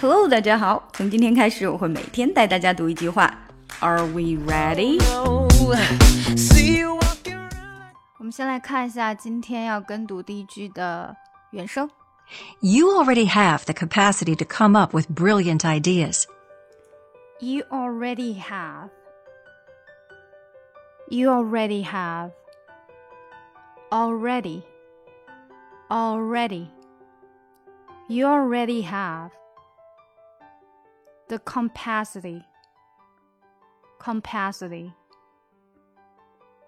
Hello，大家好。从今天开始，我会每天带大家读一句话。Are we ready？我们先来看一下今天要跟读第一句的原声。You already have the capacity to come up with brilliant ideas. You already have. You already have. Already. Already. You already have the capacity. Capacity.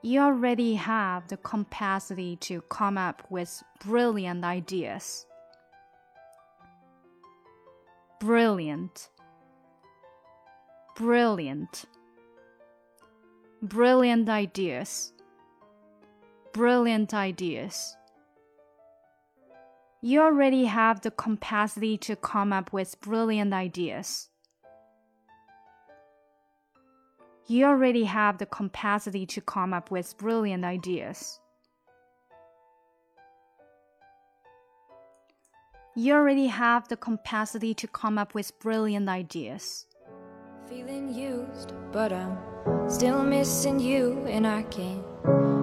You already have the capacity to come up with brilliant ideas. Brilliant. Brilliant. Brilliant ideas. Brilliant ideas. You already have the capacity to come up with brilliant ideas. You already have the capacity to come up with brilliant ideas. You already have the capacity to come up with brilliant ideas. Feeling used, but I'm still missing you, and I can't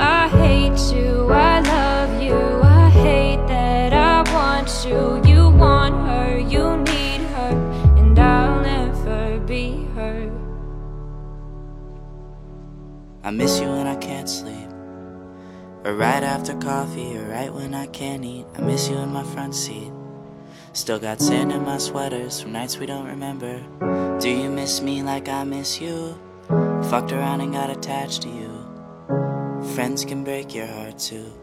I miss you when I can't sleep. Or right after coffee, or right when I can't eat. I miss you in my front seat. Still got sand in my sweaters from nights we don't remember. Do you miss me like I miss you? Fucked around and got attached to you. Friends can break your heart too.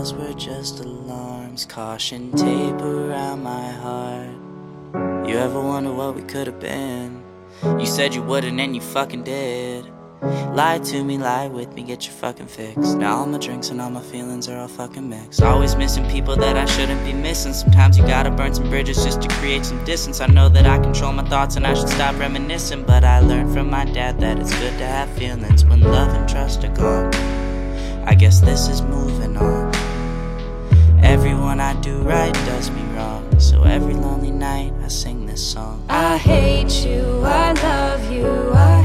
bells were just alarms, caution tape around my heart. You ever wonder what we could have been? You said you wouldn't, and you fucking did. Lie to me, lie with me, get your fucking fix. Now all my drinks and all my feelings are all fucking mixed. Always missing people that I shouldn't be missing. Sometimes you gotta burn some bridges just to create some distance. I know that I control my thoughts and I should stop reminiscing. But I learned from my dad that it's good to have feelings when love and trust are gone. I guess this is moving on. Everyone I do right does me wrong. So every lonely night I sing this song. I hate you, I love you, I